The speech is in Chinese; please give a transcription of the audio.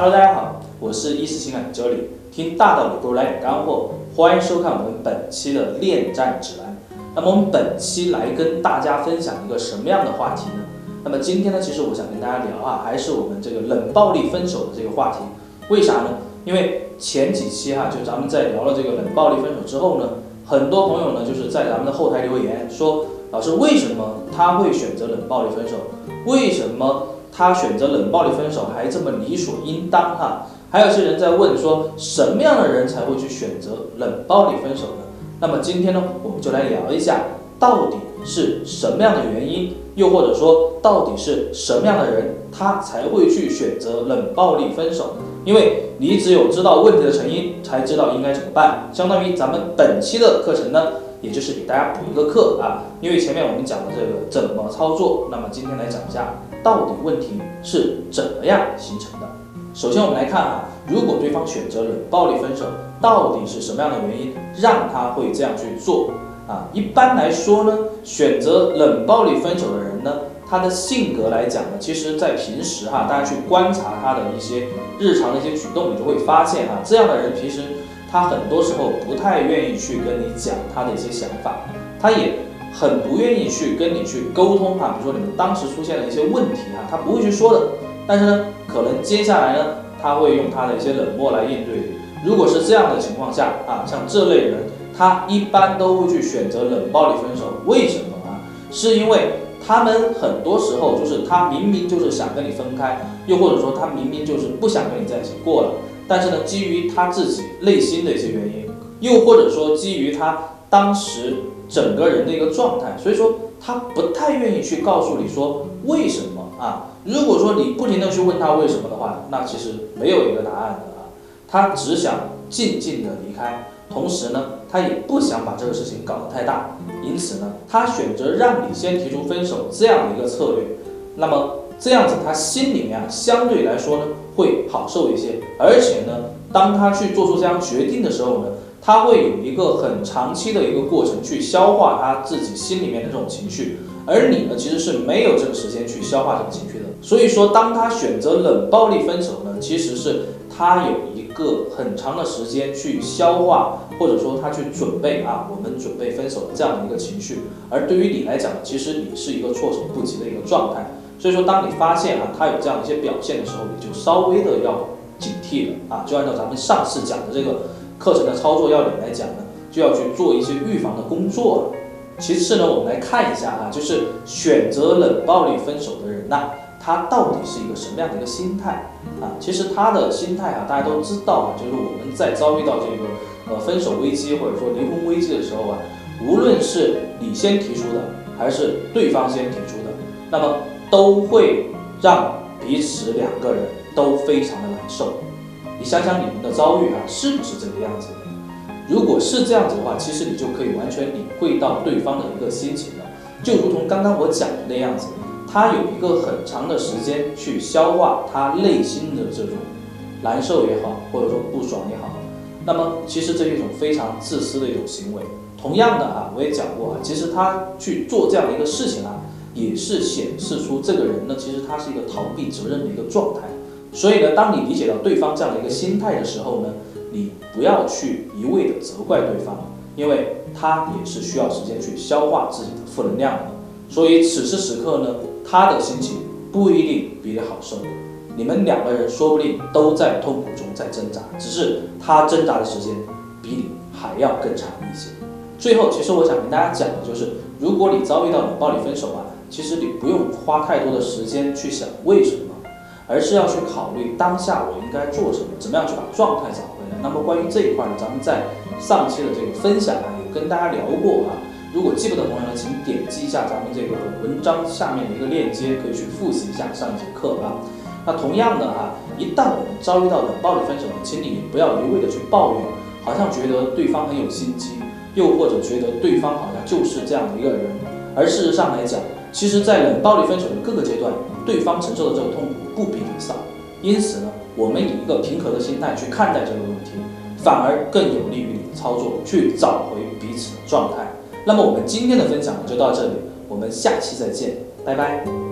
Hello，大家好，我是一思情感的 Jolly，听大道理不如来点干货，欢迎收看我们本期的恋战指南。那么我们本期来跟大家分享一个什么样的话题呢？那么今天呢，其实我想跟大家聊啊，还是我们这个冷暴力分手的这个话题。为啥呢？因为前几期哈，就咱们在聊了这个冷暴力分手之后呢，很多朋友呢就是在咱们的后台留言说，老师为什么他会选择冷暴力分手？为什么他选择冷暴力分手还这么理所应当哈？还有些人在问说，什么样的人才会去选择冷暴力分手呢？那么今天呢，我们就来聊一下，到底是什么样的原因，又或者说到底是什么样的人，他才会去选择冷暴力分手？因为你只有知道问题的成因，才知道应该怎么办。相当于咱们本期的课程呢，也就是给大家补一个课啊。因为前面我们讲的这个怎么操作，那么今天来讲一下，到底问题是怎么样形成的。首先我们来看啊，如果对方选择冷暴力分手，到底是什么样的原因让他会这样去做啊？一般来说呢，选择冷暴力分手的人呢。他的性格来讲呢，其实，在平时哈，大家去观察他的一些日常的一些举动，你就会发现哈，这样的人其实他很多时候不太愿意去跟你讲他的一些想法，他也很不愿意去跟你去沟通哈。比如说你们当时出现了一些问题哈，他不会去说的，但是呢，可能接下来呢，他会用他的一些冷漠来应对。如果是这样的情况下啊，像这类人，他一般都会去选择冷暴力分手。为什么啊？是因为。他们很多时候就是他明明就是想跟你分开，又或者说他明明就是不想跟你在一起过了，但是呢，基于他自己内心的一些原因，又或者说基于他当时整个人的一个状态，所以说他不太愿意去告诉你说为什么啊。如果说你不停的去问他为什么的话，那其实没有一个答案的啊，他只想静静的离开。同时呢，他也不想把这个事情搞得太大，因此呢，他选择让你先提出分手这样的一个策略。那么这样子，他心里面啊，相对来说呢，会好受一些。而且呢，当他去做出这样决定的时候呢，他会有一个很长期的一个过程去消化他自己心里面的这种情绪。而你呢，其实是没有这个时间去消化这个情绪的。所以说，当他选择冷暴力分手呢，其实是。他有一个很长的时间去消化，或者说他去准备啊，我们准备分手的这样的一个情绪。而对于你来讲，其实你是一个措手不及的一个状态。所以说，当你发现啊他有这样一些表现的时候，你就稍微的要警惕了啊。就按照咱们上次讲的这个课程的操作要领来讲呢，就要去做一些预防的工作了。其次呢，我们来看一下啊，就是选择冷暴力分手的人呐。他到底是一个什么样的一个心态啊？其实他的心态啊，大家都知道啊，就是我们在遭遇到这个呃分手危机或者说离婚危机的时候啊，无论是你先提出的，还是对方先提出的，那么都会让彼此两个人都非常的难受。你想想你们的遭遇啊，是不是这个样子的？如果是这样子的话，其实你就可以完全领会到对方的一个心情了，就如同刚刚我讲的那样子。他有一个很长的时间去消化他内心的这种难受也好，或者说不爽也好，那么其实这是一种非常自私的一种行为。同样的哈，我也讲过啊，其实他去做这样的一个事情啊，也是显示出这个人呢，其实他是一个逃避责任的一个状态。所以呢，当你理解到对方这样的一个心态的时候呢，你不要去一味的责怪对方，因为他也是需要时间去消化自己的负能量的。所以此时此刻呢。他的心情不一定比你好受，你们两个人说不定都在痛苦中在挣扎，只是他挣扎的时间比你还要更长一些。最后，其实我想跟大家讲的就是，如果你遭遇到冷暴力分手啊，其实你不用花太多的时间去想为什么，而是要去考虑当下我应该做什么，怎么样去把状态找回来。那么关于这一块呢，咱们在上期的这个分享啊，有跟大家聊过啊。如果记不得朋友呢，请点击一下咱们这个文章下面的一个链接，可以去复习一下上一节课啊。那同样的哈，一旦我们遭遇到冷暴力分手，请你不要一味的去抱怨，好像觉得对方很有心机，又或者觉得对方好像就是这样的一个人。而事实上来讲，其实，在冷暴力分手的各个阶段，对方承受的这个痛苦不比你少。因此呢，我们以一个平和的心态去看待这个问题，反而更有利于你操作，去找回彼此的状态。那么我们今天的分享就到这里，我们下期再见，拜拜。